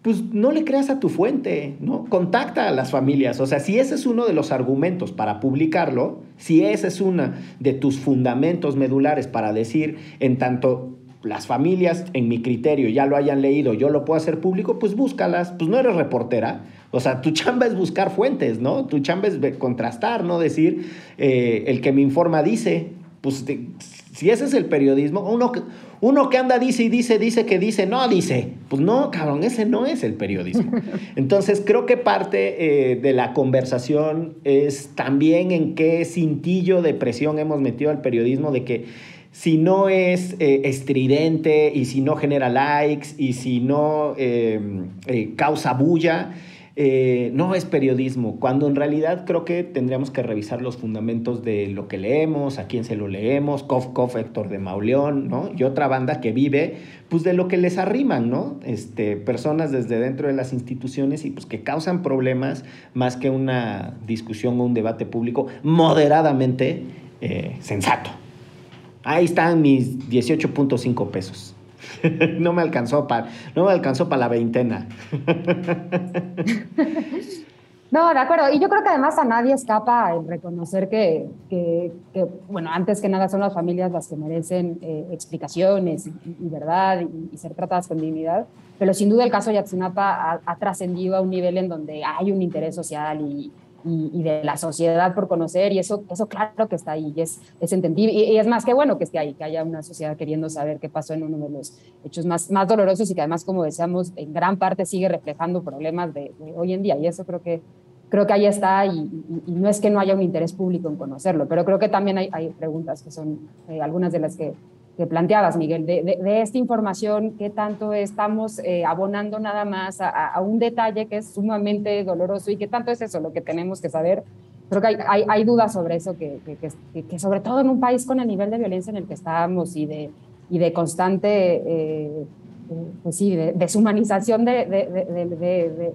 pues no le creas a tu fuente, ¿no? Contacta a las familias. O sea, si ese es uno de los argumentos para publicarlo, si ese es uno de tus fundamentos medulares para decir, en tanto las familias, en mi criterio, ya lo hayan leído, yo lo puedo hacer público, pues búscalas, pues no eres reportera. O sea, tu chamba es buscar fuentes, ¿no? Tu chamba es contrastar, no decir, eh, el que me informa dice, pues si ese es el periodismo, uno, uno que anda dice y dice, dice que dice, no dice, pues no, cabrón, ese no es el periodismo. Entonces creo que parte eh, de la conversación es también en qué cintillo de presión hemos metido al periodismo de que si no es eh, estridente y si no genera likes y si no em, eh, causa bulla, eh, no es periodismo, cuando en realidad creo que tendríamos que revisar los fundamentos de lo que leemos, a quién se lo leemos, Kof Kof, Héctor de Mauleón, ¿no? Y otra banda que vive, pues de lo que les arriman, ¿no? Este, personas desde dentro de las instituciones y pues que causan problemas más que una discusión o un debate público moderadamente sensato. Ahí están mis 18.5 pesos. no me alcanzó para no me alcanzó para la veintena. No, de acuerdo. Y yo creo que además a nadie escapa el reconocer que, bueno, antes que nada son las familias las que merecen eh, explicaciones y, verdad y, ser tratadas con dignidad. Pero sin duda el caso de Yatsunapa ha, trascendido a un nivel en donde hay un interés social y, y, de la sociedad por conocer, y eso, eso claro que está ahí, y es, es entendible, y, es más que bueno que esté ahí, que haya una sociedad queriendo saber qué pasó en uno de los hechos más, más dolorosos y que además, como decíamos, en gran parte sigue reflejando problemas de, hoy en día, y eso creo que, creo que ahí está, y, no es que no haya un interés público en conocerlo, pero creo que también hay, hay preguntas que son eh, algunas de las que que planteabas, Miguel, de, esta información, qué tanto estamos eh, abonando nada más a, un detalle que es sumamente doloroso y qué tanto es eso lo que tenemos que saber. Creo que hay, hay, dudas sobre eso, que, que, sobre todo en un país con el nivel de violencia en el que estamos y de, y de constante, eh, pues sí, deshumanización de,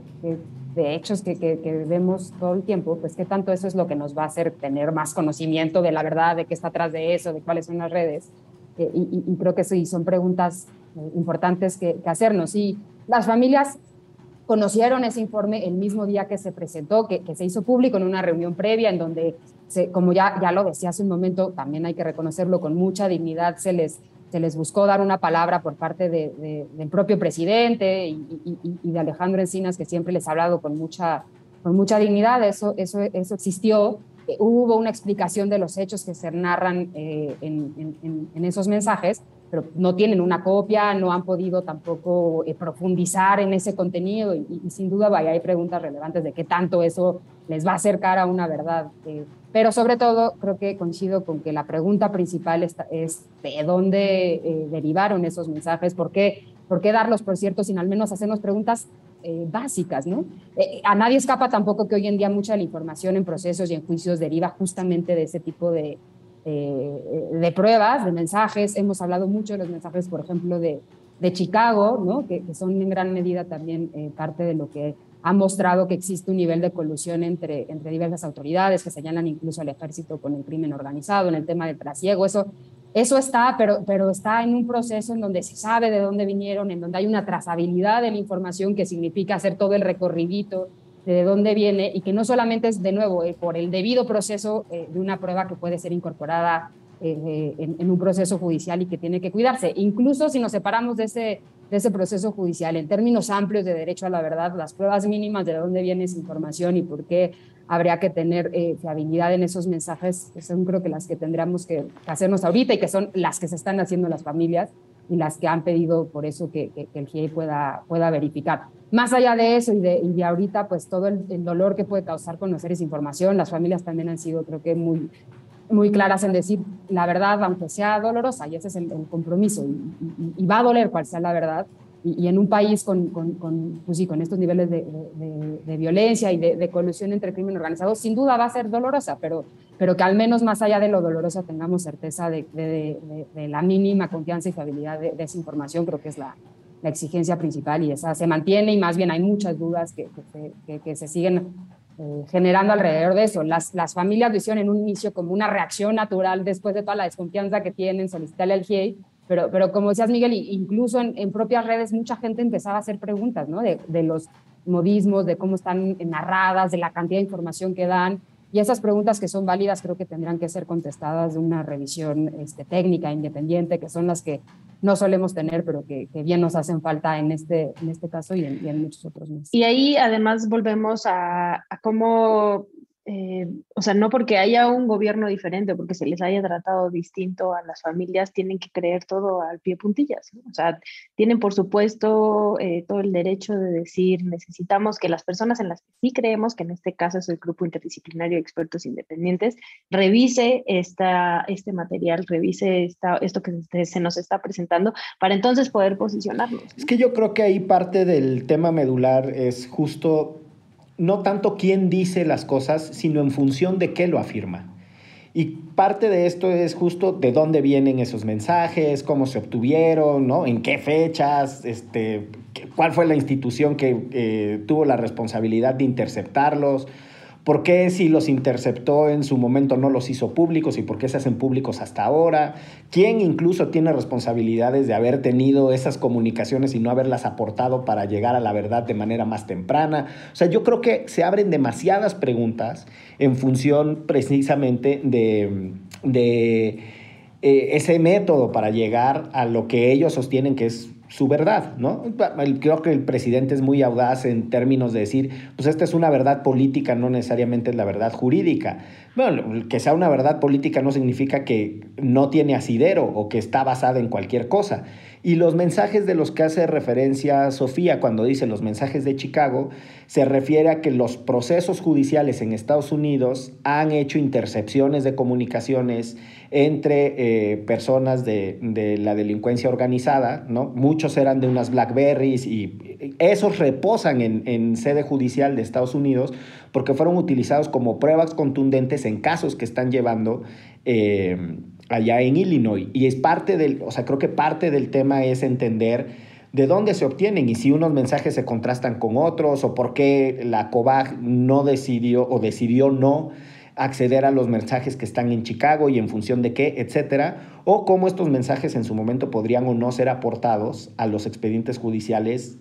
de hechos que, que, vemos todo el tiempo, pues qué tanto eso es lo que nos va a hacer tener más conocimiento de la verdad, de qué está atrás de eso, de cuáles son las redes. Eh, y, creo que sí, son preguntas eh, importantes que, hacernos. Y las familias conocieron ese informe el mismo día que se presentó, que, se hizo público en una reunión previa en donde, se, como ya, ya lo decía hace un momento, también hay que reconocerlo con mucha dignidad, se les, se les buscó dar una palabra por parte de, del propio presidente y, y, de Alejandro Encinas, que siempre les ha hablado con mucha, con mucha dignidad, eso, eso, eso existió eh, hubo una explicación de los hechos que se narran eh, en, esos mensajes, pero no tienen una copia, no han podido tampoco eh, profundizar en ese contenido y, sin duda vaya, hay preguntas relevantes de qué tanto eso les va a acercar a una verdad. pero sobre todo creo que coincido con que la pregunta principal es, es de dónde derivaron esos mensajes, por qué, por qué darlos por cierto sin al menos hacernos preguntas eh, básicas, ¿no? Eh, a nadie escapa tampoco que hoy en día mucha la información en procesos y en juicios deriva justamente de ese tipo de, eh, de pruebas, de mensajes. Hemos hablado mucho de los mensajes, por ejemplo, de, de Chicago, ¿no? Que, que, son en gran medida también parte de lo que ha mostrado que existe un nivel de colusión entre, entre diversas autoridades que señalan incluso al ejército con el crimen organizado en el tema del trasiego. Eso eso está, pero, pero está en un proceso en donde se sabe de dónde vinieron, en donde hay una trazabilidad de la información que significa hacer todo el recorridito de dónde viene y que no solamente es de nuevo eh, por el debido proceso eh, de una prueba que puede ser incorporada eh, en, un proceso judicial y que tiene que cuidarse. Incluso si nos separamos de ese, de ese proceso judicial en términos amplios de derecho a la verdad, las pruebas mínimas de dónde viene esa información y por qué habría que tener eh, fiabilidad en esos mensajes, que son creo que las que tendríamos que hacernos ahorita y que son las que se están haciendo las familias y las que han pedido por eso que, el GIE pueda, pueda verificar. Más allá de eso y de, y de ahorita, pues todo el, dolor que puede causar conocer esa información, las familias también han sido creo que muy, muy claras en decir la verdad, aunque sea dolorosa, y ese es el, compromiso, y, y, va a doler cual sea la verdad, y, en un país con, con, con, pues sí, con estos niveles de, de, violencia y de, colusión entre crimen organizado, sin duda va a ser dolorosa, pero, pero que al menos más allá de lo dolorosa tengamos certeza de, la mínima confianza y fiabilidad de, esa información, creo que es la, la, exigencia principal y esa se mantiene y más bien hay muchas dudas que, que, que se siguen eh, generando alrededor de eso. Las, las familias lo hicieron en un inicio como una reacción natural después de toda la desconfianza que tienen, solicitarle al GIEI, pero, pero como decías, Miguel, incluso en, propias redes mucha gente empezaba a hacer preguntas, ¿no? De, de, los modismos, de cómo están narradas, de la cantidad de información que dan. Y esas preguntas que son válidas creo que tendrán que ser contestadas de una revisión este, técnica independiente, que son las que no solemos tener, pero que, que bien nos hacen falta en este, en este caso y en, y en muchos otros más. Y ahí además volvemos a, a cómo eh, o sea, no porque haya un gobierno diferente, porque se les haya tratado distinto a las familias, tienen que creer todo al pie puntillas. O sea, tienen por supuesto eh, todo el derecho de decir, necesitamos que las personas en las que sí creemos, que en este caso es el grupo interdisciplinario de expertos independientes, revise esta, este material, revise esta, esto que se nos está presentando, para entonces poder posicionarnos. Es que yo creo que ahí parte del tema medular es justo no tanto quién dice las cosas, sino en función de qué lo afirma. Y parte de esto es justo de dónde vienen esos mensajes, cómo se obtuvieron, ¿no? en qué fechas, este, cuál fue la institución que eh, tuvo la responsabilidad de interceptarlos. ¿Por qué si los interceptó en su momento no los hizo públicos y por qué se hacen públicos hasta ahora? ¿Quién incluso tiene responsabilidades de haber tenido esas comunicaciones y no haberlas aportado para llegar a la verdad de manera más temprana? O sea, yo creo que se abren demasiadas preguntas en función precisamente de, de eh, ese método para llegar a lo que ellos sostienen que es su verdad, ¿no? Creo que el presidente es muy audaz en términos de decir, pues esta es una verdad política, no necesariamente es la verdad jurídica. Bueno, que sea una verdad política no significa que no tiene asidero o que está basada en cualquier cosa. Y los mensajes de los que hace referencia Sofía cuando dice los mensajes de Chicago, se refiere a que los procesos judiciales en Estados Unidos han hecho intercepciones de comunicaciones entre eh, personas de, de, la delincuencia organizada, ¿no? Muchos eran de unas Blackberries y esos reposan en, sede judicial de Estados Unidos porque fueron utilizados como pruebas contundentes en casos que están llevando eh, allá en Illinois. Y es parte del, o sea, creo que parte del tema es entender de dónde se obtienen y si unos mensajes se contrastan con otros o por qué la COBAG no decidió o decidió no acceder a los mensajes que están en Chicago y en función de qué, etcétera, o cómo estos mensajes en su momento podrían o no ser aportados a los expedientes judiciales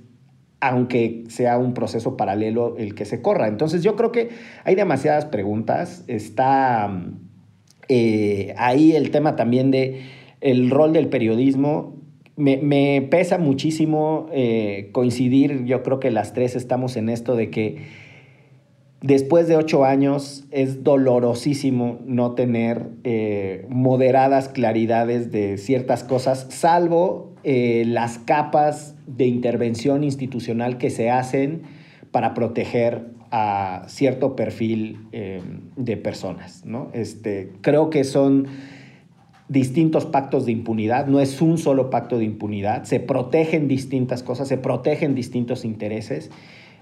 aunque sea un proceso paralelo el que se corra. Entonces yo creo que hay demasiadas preguntas. Está eh, ahí el tema también de el rol del periodismo. Me, pesa muchísimo eh, coincidir, yo creo que las tres estamos en esto de que después de ocho años es dolorosísimo no tener eh, moderadas claridades de ciertas cosas, salvo eh, las capas de intervención institucional que se hacen para proteger a cierto perfil eh, de personas. ¿no? Este, creo que son distintos pactos de impunidad, no es un solo pacto de impunidad, se protegen distintas cosas, se protegen distintos intereses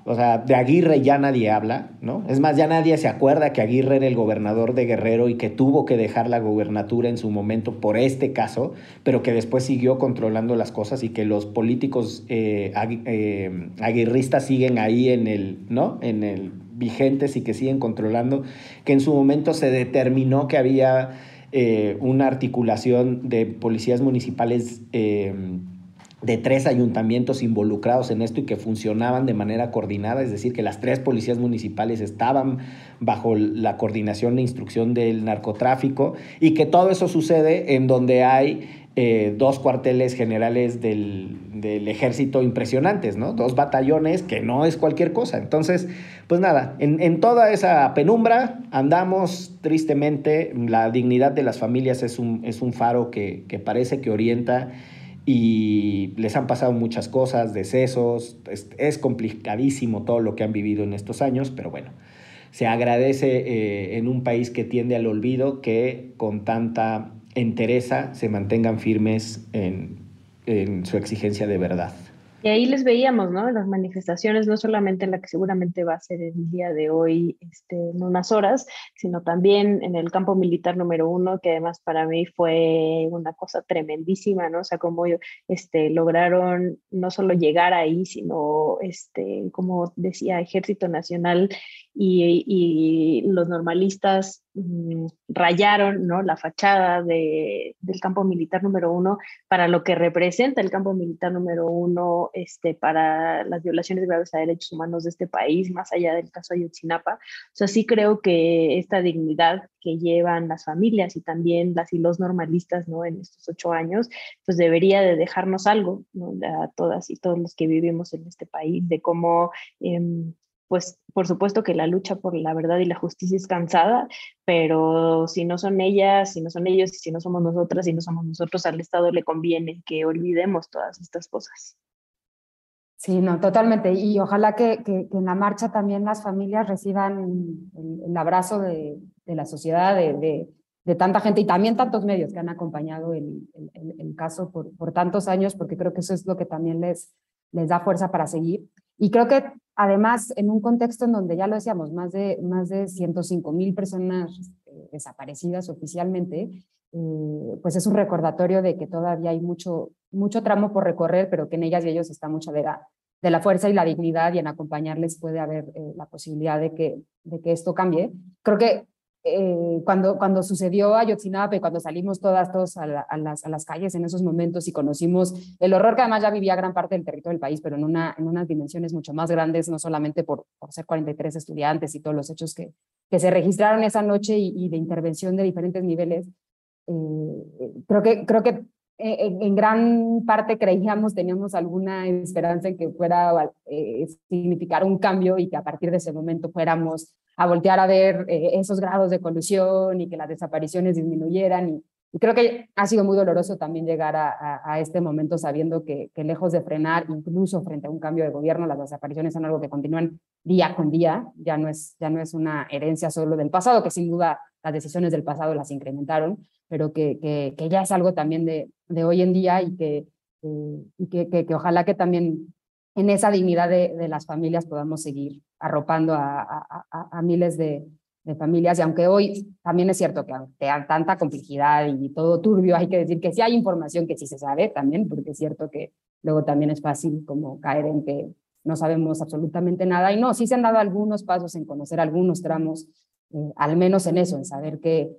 o sea, de Aguirre ya nadie habla, ¿no? Es más, ya nadie se acuerda que Aguirre era el gobernador de Guerrero y que tuvo que dejar la gobernatura en su momento por este caso, pero que después siguió controlando las cosas y que los políticos eh, eh, aguirristas siguen ahí en el, ¿no? En el vigentes y que siguen controlando, que en su momento se determinó que había eh, una articulación de policías municipales de tres ayuntamientos involucrados en esto y que funcionaban de manera coordinada, es decir, que las tres policías municipales estaban bajo la coordinación e instrucción del narcotráfico y que todo eso sucede en donde hay eh, dos cuarteles generales del, ejército impresionantes, ¿no? Dos batallones, que no es cualquier cosa. Entonces, pues nada, en, toda esa penumbra andamos tristemente, la dignidad de las familias es un, es un faro que, que parece que orienta y les han pasado muchas cosas, decesos, es, complicadísimo todo lo que han vivido en estos años, pero bueno, se agradece eh, en un país que tiende al olvido que con tanta entereza se mantengan firmes en su exigencia de verdad. Y ahí les veíamos, ¿no? Las manifestaciones, no solamente la que seguramente va a ser el día de hoy, este, en unas horas, sino también en el campo militar número uno, que además para mí fue una cosa tremendísima, ¿no? O sea, cómo este, lograron no solo llegar ahí, sino, este, como decía, Ejército Nacional y, y los normalistas Mm, rayaron ¿no? la fachada de, del campo militar número uno para lo que representa el campo militar número uno este, para las violaciones graves a derechos humanos de este país, más allá del caso Ayotzinapa. O sea, sí creo que esta dignidad que llevan las familias y también las y los normalistas ¿no? en estos ocho años, pues debería de dejarnos algo ¿no? a todas y todos los que vivimos en este país, de cómo... Eh, pues por supuesto que la lucha por la verdad y la justicia es cansada, pero si no son ellas, si no son ellos, si no somos nosotras, si no somos nosotros, al Estado le conviene que olvidemos todas estas cosas. Sí, no, totalmente. Y ojalá que, en la marcha también las familias reciban el, abrazo de, la sociedad, de, de, tanta gente y también tantos medios que han acompañado el, el, caso por, por, tantos años, porque creo que eso es lo que también les, les da fuerza para seguir. Y creo que además, en un contexto en donde ya lo decíamos, más de, más de 105 mil personas eh, desaparecidas oficialmente, eh, pues es un recordatorio de que todavía hay mucho, mucho tramo por recorrer, pero que en ellas y ellos está mucha de la, de la fuerza y la dignidad y en acompañarles puede haber eh, la posibilidad de que, de que esto cambie. Creo que eh, cuando, cuando sucedió Ayotzinapa y cuando salimos todas, todos a, las, a, las, calles en esos momentos y conocimos el horror que además ya vivía gran parte del territorio del país, pero en, una, en unas dimensiones mucho más grandes, no solamente por, por ser 43 estudiantes y todos los hechos que, que se registraron esa noche y, de intervención de diferentes niveles. Eh, creo, que, creo que en, gran parte creíamos, teníamos alguna esperanza en que fuera eh, significar un cambio y que a partir de ese momento fuéramos a voltear a ver eh, esos grados de colusión y que las desapariciones disminuyeran. Y, creo que ha sido muy doloroso también llegar a, a, este momento sabiendo que, que, lejos de frenar, incluso frente a un cambio de gobierno, las desapariciones son algo que continúan día con día, ya no es, ya no es una herencia solo del pasado, que sin duda las decisiones del pasado las incrementaron, pero que, que, ya es algo también de, de hoy en día y, que, eh, y que, que, ojalá que también en esa dignidad de, las familias podamos seguir arropando a, miles de, familias. Y aunque hoy también es cierto que ante tanta complejidad y todo turbio, hay que decir que sí hay información que sí se sabe también, porque es cierto que luego también es fácil como caer en que no sabemos absolutamente nada. Y no, sí se han dado algunos pasos en conocer algunos tramos, eh, al menos en eso, en saber eh,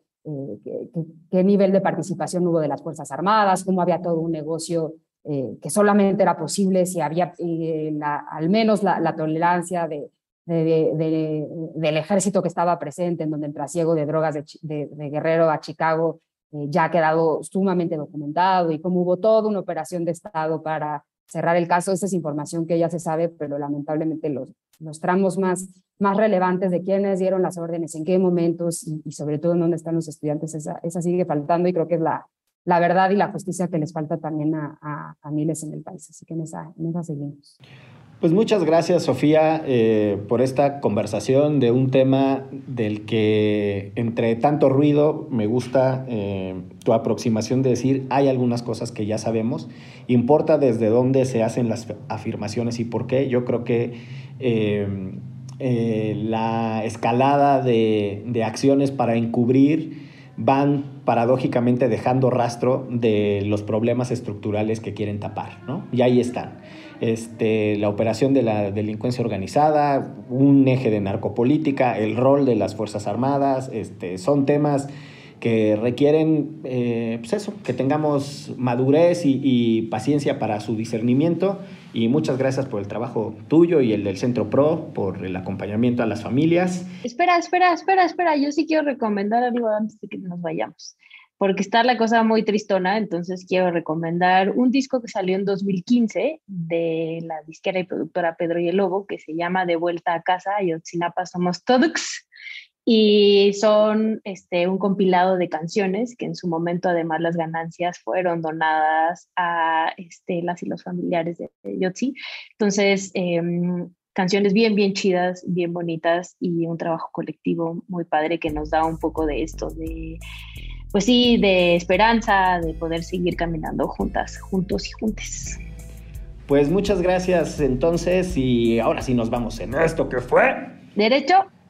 qué, nivel de participación hubo de las Fuerzas Armadas, cómo había todo un negocio eh, que solamente era posible si había eh, al menos la, tolerancia de, del ejército que estaba presente, en donde el trasiego de drogas de, Guerrero a Chicago ya ha quedado sumamente documentado y cómo hubo toda una operación de Estado para cerrar el caso. Esa es información que ya se sabe, pero lamentablemente los, los tramos más, más relevantes de quiénes dieron las órdenes, en qué momentos y, sobre todo en dónde están los estudiantes, esa, esa, sigue faltando y creo que es la, la verdad y la justicia que les falta también a, a, miles en el país. Así que en esa, en esa seguimos. Pues muchas gracias, Sofía, eh, por esta conversación de un tema del que, entre tanto ruido, me gusta eh, tu aproximación de decir, hay algunas cosas que ya sabemos, importa desde dónde se hacen las afirmaciones y por qué. Yo creo que eh, la escalada de, de acciones para encubrir van paradójicamente dejando rastro de los problemas estructurales que quieren tapar, ¿no? Y ahí están este, la operación de la delincuencia organizada, un eje de narcopolítica, el rol de las Fuerzas Armadas, este, son temas que requieren eh, pues eso, que tengamos madurez y, paciencia para su discernimiento. Y muchas gracias por el trabajo tuyo y el del Centro PRO, por el acompañamiento a las familias. Espera, espera, espera, espera, yo sí quiero recomendar algo antes de que nos vayamos porque está la cosa muy tristona, entonces quiero recomendar un disco que salió en 2015 de la disquera y productora Pedro y el Lobo, que se llama De Vuelta a Casa, Ayotzinapa Somos Todos, y son este, un compilado de canciones que en su momento además las ganancias fueron donadas a este, las y los familiares de, Yotzi. Entonces, em, canciones bien, bien chidas, bien bonitas y un trabajo colectivo muy padre que nos da un poco de esto, de pues sí, de esperanza, de poder seguir caminando juntas, juntos y juntes. Pues muchas gracias entonces y ahora sí nos vamos en esto que fue Derecho